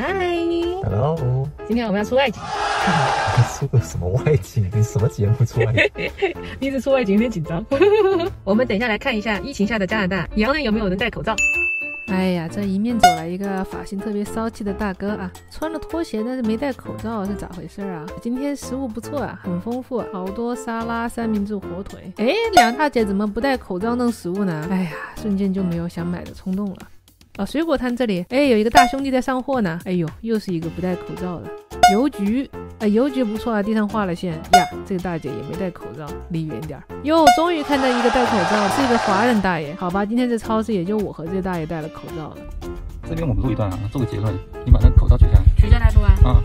嗨，Hello，今天我们要出外景，出个什么外景？你什么节目出外景？第一次出外景有点紧张。我们等一下来看一下疫情下的加拿大，洋人有没有人戴口罩？哎呀，这迎面走来一个发型特别骚气的大哥啊，穿了拖鞋但是没戴口罩，是咋回事啊？今天食物不错啊，很丰富，好多沙拉、三明治、火腿。哎，两大姐怎么不戴口罩弄食物呢？哎呀，瞬间就没有想买的冲动了。啊，水果摊这里，哎，有一个大兄弟在上货呢。哎呦，又是一个不戴口罩的。邮局，哎，邮局不错啊，地上画了线呀。这个大姐也没戴口罩，离远点儿。哟，终于看到一个戴口罩，是一个华人大爷。好吧，今天这超市也就我和这大爷戴了口罩了。这边我们录一段啊，做个结论，你把那个口罩取下来。取下来录啊。啊。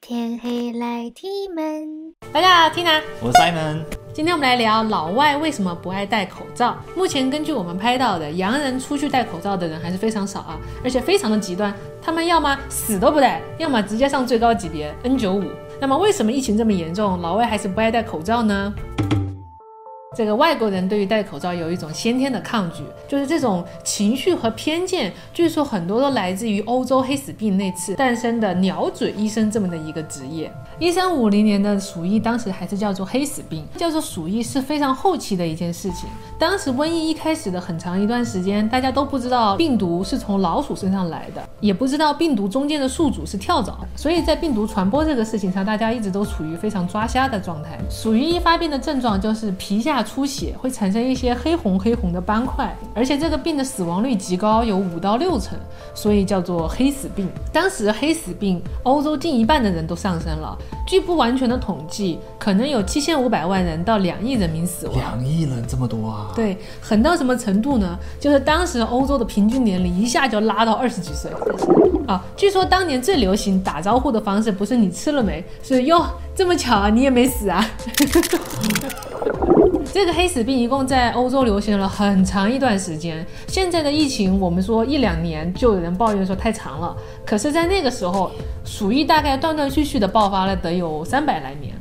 天黑来踢门。大家好，Tina，我是 Simon。今天我们来聊老外为什么不爱戴口罩。目前根据我们拍到的，洋人出去戴口罩的人还是非常少啊，而且非常的极端，他们要么死都不戴，要么直接上最高级别 N95。那么为什么疫情这么严重，老外还是不爱戴口罩呢？这个外国人对于戴口罩有一种先天的抗拒，就是这种情绪和偏见，据说很多都来自于欧洲黑死病那次诞生的鸟嘴医生这么的一个职业。一三五零年的鼠疫当时还是叫做黑死病，叫做鼠疫是非常后期的一件事情。当时瘟疫一开始的很长一段时间，大家都不知道病毒是从老鼠身上来的，也不知道病毒中间的宿主是跳蚤，所以在病毒传播这个事情上，大家一直都处于非常抓瞎的状态。鼠疫一发病的症状就是皮下。出血会产生一些黑红黑红的斑块，而且这个病的死亡率极高，有五到六成，所以叫做黑死病。当时黑死病，欧洲近一半的人都上升了。据不完全的统计，可能有七千五百万人到两亿人民死亡。两亿人这么多啊？对，狠到什么程度呢？就是当时欧洲的平均年龄一下就拉到二十几岁。啊，据说当年最流行打招呼的方式不是你吃了没，是哟，这么巧啊，你也没死啊。这个黑死病一共在欧洲流行了很长一段时间。现在的疫情，我们说一两年就有人抱怨说太长了。可是，在那个时候，鼠疫大概断断续续的爆发了，得有三百来年，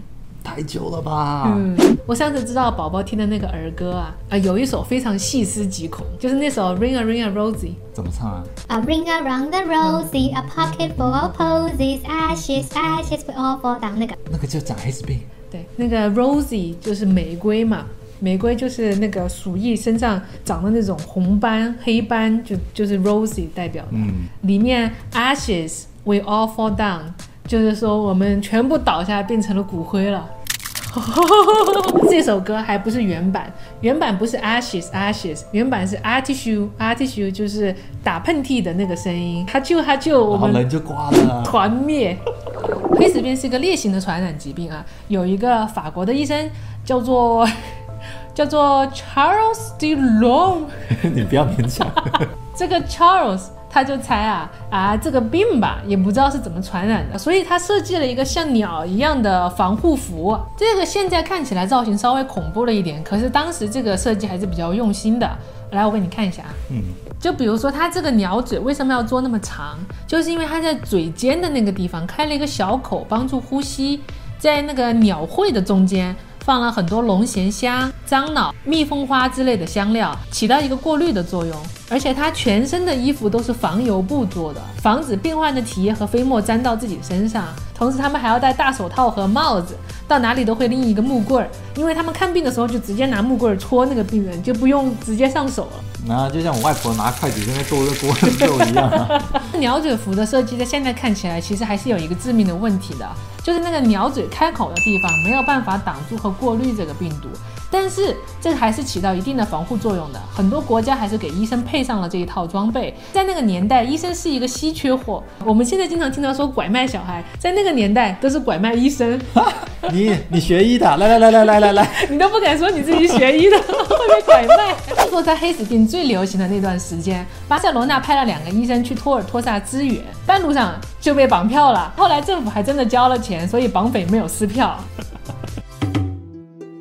太久了吧？嗯，我上次知道宝宝听的那个儿歌啊，啊，有一首非常细思极恐，就是那首 Ring a Ring a Rosie，怎么唱啊？A ring around the rosy, a pocket full of posies, ashes, ashes we all fall down。那个，那个就长黑死病。对，那个 Rosie 就是玫瑰嘛。玫瑰就是那个鼠疫身上长的那种红斑黑斑，就就是 Rosie 代表的。嗯，里面 ashes we all fall down，就是说我们全部倒下变成了骨灰了。这首歌还不是原版，原版不是 ashes ashes，原版是 a r t i s h u a r t i s h u 就是打喷嚏的那个声音，哈啾哈啾，我们人就挂了，团灭。黑死病是一个烈性的传染疾病啊，有一个法国的医生叫做。叫做 Charles de Long，你不要勉强。这个 Charles 他就猜啊啊这个病吧，也不知道是怎么传染的，所以他设计了一个像鸟一样的防护服。这个现在看起来造型稍微恐怖了一点，可是当时这个设计还是比较用心的。来，我给你看一下啊。嗯。就比如说它这个鸟嘴为什么要做那么长？就是因为它在嘴尖的那个地方开了一个小口，帮助呼吸。在那个鸟喙的中间。放了很多龙涎香、樟脑、蜜蜂花之类的香料，起到一个过滤的作用。而且他全身的衣服都是防油布做的，防止病患的体液和飞沫沾到自己身上。同时，他们还要戴大手套和帽子，到哪里都会拎一个木棍儿，因为他们看病的时候就直接拿木棍儿戳那个病人，就不用直接上手了。那就像我外婆拿筷子在那剁个锅肉一样。鸟嘴服的设计在现在看起来，其实还是有一个致命的问题的。就是那个鸟嘴开口的地方没有办法挡住和过滤这个病毒，但是这还是起到一定的防护作用的。很多国家还是给医生配上了这一套装备。在那个年代，医生是一个稀缺货。我们现在经常听到说拐卖小孩，在那个年代都是拐卖医生。你你学医的，来来来来来来来，你 都不敢说你自己学医的会被拐卖。说在黑死病最流行的那段时间，巴塞罗那派了两个医生去托尔托萨支援，半路上就被绑票了。后来政府还真的交了钱，所以绑匪没有撕票。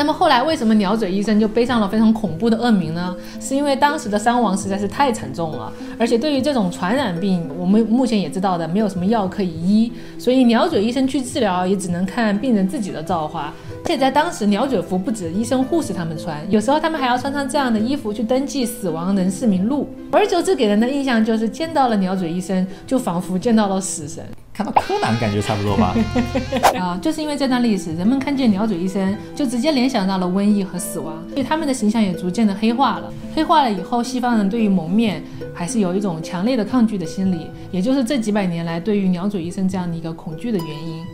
那么后来为什么鸟嘴医生就背上了非常恐怖的恶名呢？是因为当时的伤亡实在是太惨重了，而且对于这种传染病，我们目前也知道的没有什么药可以医，所以鸟嘴医生去治疗也只能看病人自己的造化。而且在当时，鸟嘴服不止医生、护士他们穿，有时候他们还要穿上这样的衣服去登记死亡人士名录。久而久之，给人的印象就是见到了鸟嘴医生，就仿佛见到了死神。看到柯南感觉差不多吧？啊，就是因为这段历史，人们看见鸟嘴医生就直接联想到了瘟疫和死亡，所以他们的形象也逐渐的黑化了。黑化了以后，西方人对于蒙面还是有一种强烈的抗拒的心理，也就是这几百年来对于鸟嘴医生这样的一个恐惧的原因。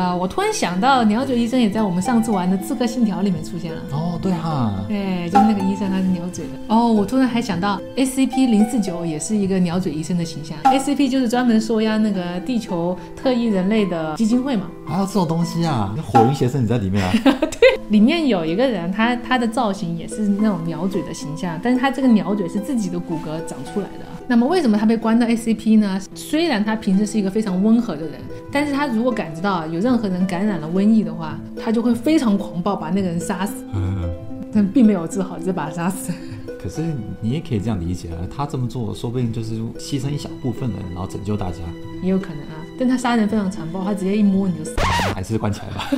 呃，我突然想到，鸟嘴医生也在我们上次玩的《刺客信条》里面出现了。哦，对哈，对，就是那个医生，他是鸟嘴的。哦，我突然还想到，SCP 零四九也是一个鸟嘴医生的形象。SCP 就是专门收押那个地球特异人类的基金会嘛。还有这种东西啊？火云邪神你在里面啊？对，里面有一个人，他他的造型也是那种鸟嘴的形象，但是他这个鸟嘴是自己的骨骼长出来的。那么为什么他被关到 SCP 呢？虽然他平时是一个非常温和的人，但是他如果感知到有任何人感染了瘟疫的话，他就会非常狂暴，把那个人杀死。嗯，但并没有治好，只是把他杀死。可是你也可以这样理解啊，他这么做说不定就是牺牲一小部分人，然后拯救大家。也有可能啊，但他杀人非常残暴，他直接一摸你就死。还是关起来吧。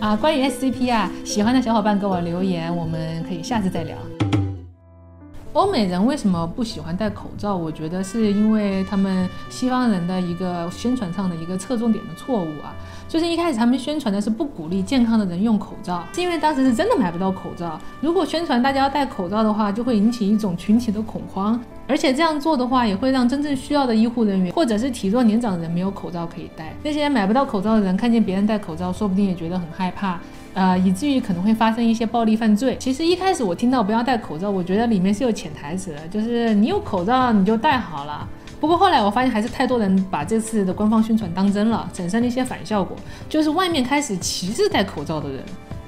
啊，关于 SCP 啊，喜欢的小伙伴给我留言，我们可以下次再聊。欧美人为什么不喜欢戴口罩？我觉得是因为他们西方人的一个宣传上的一个侧重点的错误啊，就是一开始他们宣传的是不鼓励健康的人用口罩，是因为当时是真的买不到口罩。如果宣传大家要戴口罩的话，就会引起一种群体的恐慌，而且这样做的话，也会让真正需要的医护人员或者是体弱年长的人没有口罩可以戴。那些买不到口罩的人看见别人戴口罩，说不定也觉得很害怕。呃，以至于可能会发生一些暴力犯罪。其实一开始我听到不要戴口罩，我觉得里面是有潜台词的，就是你有口罩你就戴好了。不过后来我发现还是太多人把这次的官方宣传当真了，产生了一些反效果，就是外面开始歧视戴口罩的人。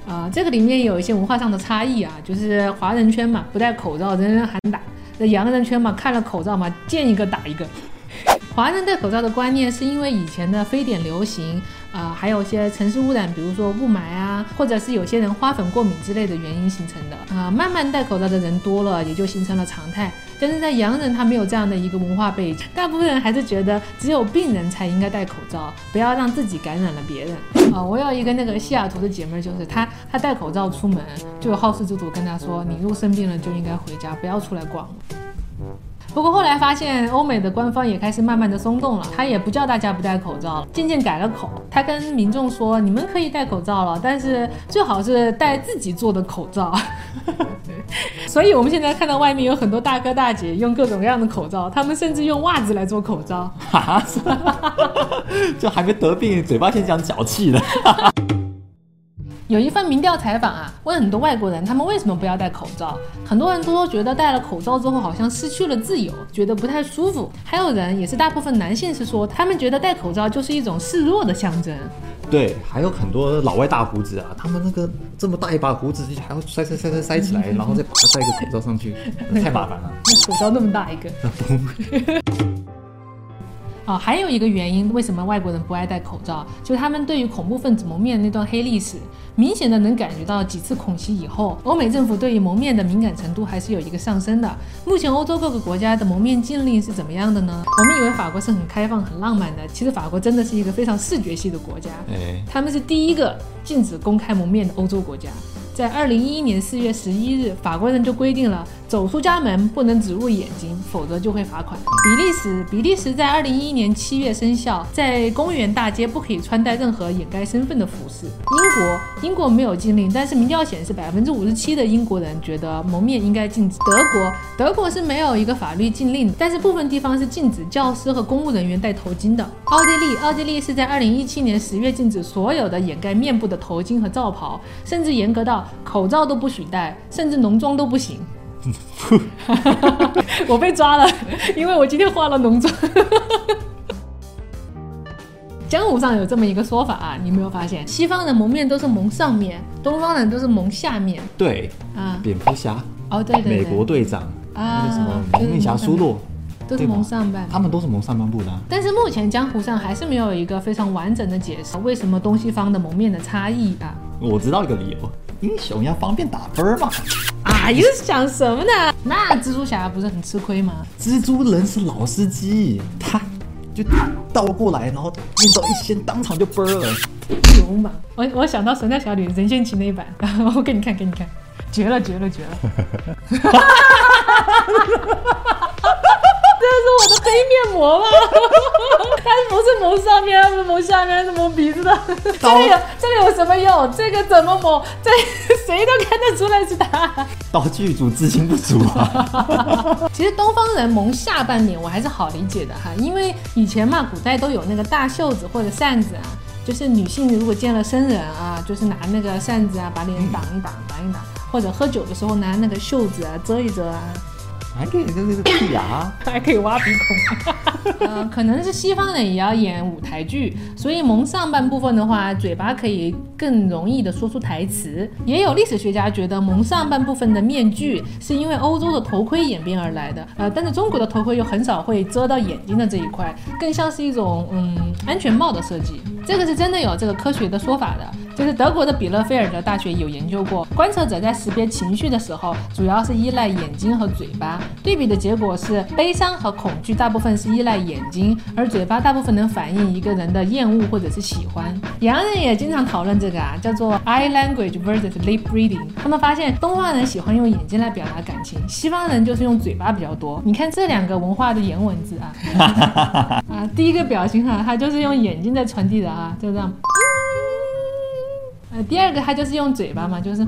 啊，这个里面有一些文化上的差异啊，就是华人圈嘛，不戴口罩人人喊打；那洋人圈嘛，看了口罩嘛，见一个打一个。华人戴口罩的观念是因为以前的非典流行，啊，还有一些城市污染，比如说雾霾啊，或者是有些人花粉过敏之类的原因形成的。啊，慢慢戴口罩的人多了，也就形成了常态。但是在洋人，他没有这样的一个文化背景，大部分人还是觉得只有病人才应该戴口罩，不要让自己感染了别人。啊，我有一个那个西雅图的姐妹，就是她，她戴口罩出门，就有好事之徒跟她说，你如果生病了就应该回家，不要出来逛。不过后来发现，欧美的官方也开始慢慢的松动了，他也不叫大家不戴口罩了，渐渐改了口。他跟民众说，你们可以戴口罩了，但是最好是戴自己做的口罩。所以我们现在看到外面有很多大哥大姐用各种各样的口罩，他们甚至用袜子来做口罩。哈，就还没得病，嘴巴先讲脚气的。有一份民调采访啊，问很多外国人他们为什么不要戴口罩，很多人都说觉得戴了口罩之后好像失去了自由，觉得不太舒服。还有人也是大部分男性是说，他们觉得戴口罩就是一种示弱的象征。对，还有很多老外大胡子啊，他们那个这么大一把胡子还要塞塞塞塞塞起来，然后再把它戴一个口罩上去，太麻烦了。那口罩那么大一个。啊，还有一个原因，为什么外国人不爱戴口罩？就是他们对于恐怖分子蒙面那段黑历史，明显的能感觉到几次恐袭以后，欧美政府对于蒙面的敏感程度还是有一个上升的。目前欧洲各个国家的蒙面禁令是怎么样的呢？我们以为法国是很开放、很浪漫的，其实法国真的是一个非常视觉系的国家。哎，他们是第一个禁止公开蒙面的欧洲国家。在二零一一年四月十一日，法国人就规定了，走出家门不能只入眼睛，否则就会罚款。比利时，比利时在二零一一年七月生效，在公园大街不可以穿戴任何掩盖身份的服饰。英国，英国没有禁令，但是民调显示百分之五十七的英国人觉得蒙面应该禁止。德国，德国是没有一个法律禁令，但是部分地方是禁止教师和公务人员戴头巾的。奥地利，奥地利是在二零一七年十月禁止所有的掩盖面部的头巾和罩袍，甚至严格到。口罩都不许戴，甚至浓妆都不行。我被抓了，因为我今天化了浓妆。江湖上有这么一个说法啊，你没有发现？西方人蒙面都是蒙上面，东方人都是蒙下面。对啊，蝙蝠侠哦，对对美国队长啊，那个什么蒙面侠苏洛，都是蒙上半，他们都是蒙上半部的。但是目前江湖上还是没有一个非常完整的解释，为什么东西方的蒙面的差异啊？我知道一个理由。英雄要方便打分嘛？啊，又是想什么呢？那蜘蛛侠不是很吃亏吗？蜘蛛人是老司机，他就倒过来，然后面罩一掀，当场就崩了。流氓！我我想到《神雕侠侣》任贤齐那一版，我给你看，给你看，绝了，绝了，绝了！这是我的黑面膜吗？是蒙上面，它是蒙下面，是蒙鼻子的。这里有这里有什么用？这个怎么蒙？这 谁都看得出来是他。道具组资金不足啊。其实东方人蒙下半脸我还是好理解的哈，因为以前嘛，古代都有那个大袖子或者扇子啊，就是女性如果见了生人啊，就是拿那个扇子啊把脸挡一挡，挡一挡，或者喝酒的时候拿那个袖子啊遮一遮啊。还可以这个剔牙，还可以挖鼻孔。呃，可能是西方人也要演舞台剧，所以蒙上半部分的话，嘴巴可以更容易的说出台词。也有历史学家觉得蒙上半部分的面具是因为欧洲的头盔演变而来的。呃，但是中国的头盔又很少会遮到眼睛的这一块，更像是一种嗯安全帽的设计。这个是真的有这个科学的说法的，就是德国的比勒菲尔德大学有研究过，观测者在识别情绪的时候，主要是依赖眼睛和嘴巴。对比的结果是，悲伤和恐惧大部分是依赖眼睛，而嘴巴大部分能反映一个人的厌恶或者是喜欢。洋人也经常讨论这个啊，叫做 eye language versus lip reading。他们发现东方人喜欢用眼睛来表达感情，西方人就是用嘴巴比较多。你看这两个文化的颜文字啊，啊，第一个表情哈，它就是用眼睛在传递的啊，就这样。呃，第二个它就是用嘴巴嘛，就是。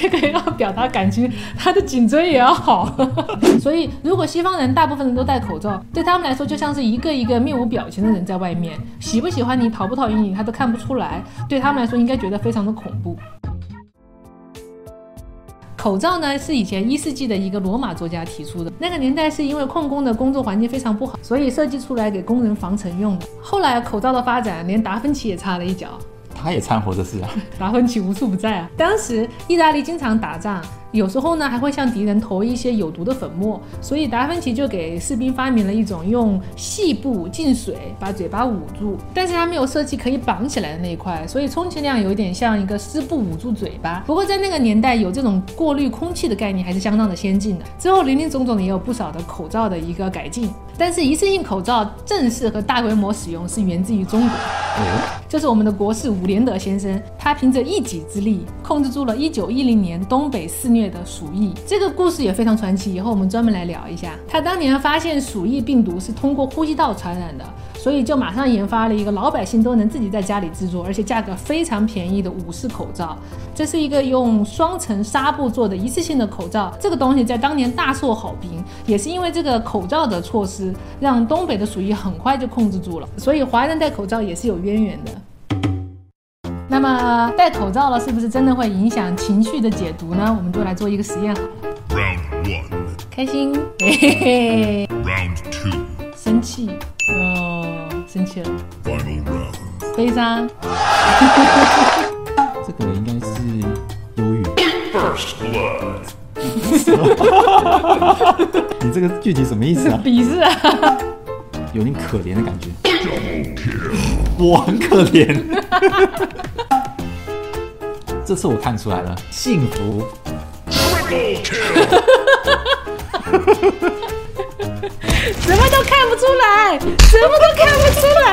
这个要表达感情，他的颈椎也要好。所以，如果西方人大部分人都戴口罩，对他们来说就像是一个一个面无表情的人在外面，喜不喜欢你，讨不讨厌你，他都看不出来。对他们来说，应该觉得非常的恐怖。口罩呢，是以前一世纪的一个罗马作家提出的。那个年代是因为矿工的工作环境非常不好，所以设计出来给工人防尘用的。后来口罩的发展，连达芬奇也插了一脚。他也掺和这事啊，达芬奇无处不在啊。当时意大利经常打仗。有时候呢，还会向敌人投一些有毒的粉末，所以达芬奇就给士兵发明了一种用细布浸水把嘴巴捂住，但是他没有设计可以绑起来的那一块，所以充其量有一点像一个湿布捂住嘴巴。不过在那个年代，有这种过滤空气的概念还是相当的先进的。之后林林总总也有不少的口罩的一个改进，但是一次性口罩正式和大规模使用是源自于中国，这是我们的国士伍连德先生，他凭着一己之力控制住了1910年东北肆虐。灭的鼠疫这个故事也非常传奇，以后我们专门来聊一下。他当年发现鼠疫病毒是通过呼吸道传染的，所以就马上研发了一个老百姓都能自己在家里制作，而且价格非常便宜的五式口罩。这是一个用双层纱布做的一次性的口罩，这个东西在当年大受好评，也是因为这个口罩的措施，让东北的鼠疫很快就控制住了。所以华人戴口罩也是有渊源的。那么戴口罩了，是不是真的会影响情绪的解读呢？我们就来做一个实验好了。Round one. 开心，嘿嘿嘿。Round two. 生气，哦，生气了。Final round. 悲伤，这个应该是忧郁。First blood. 你这个具体什么意思啊？鄙视啊！有点可怜的感觉。我很可怜。这次我看出来了，幸福。什么都看不出来，什么都看不出来。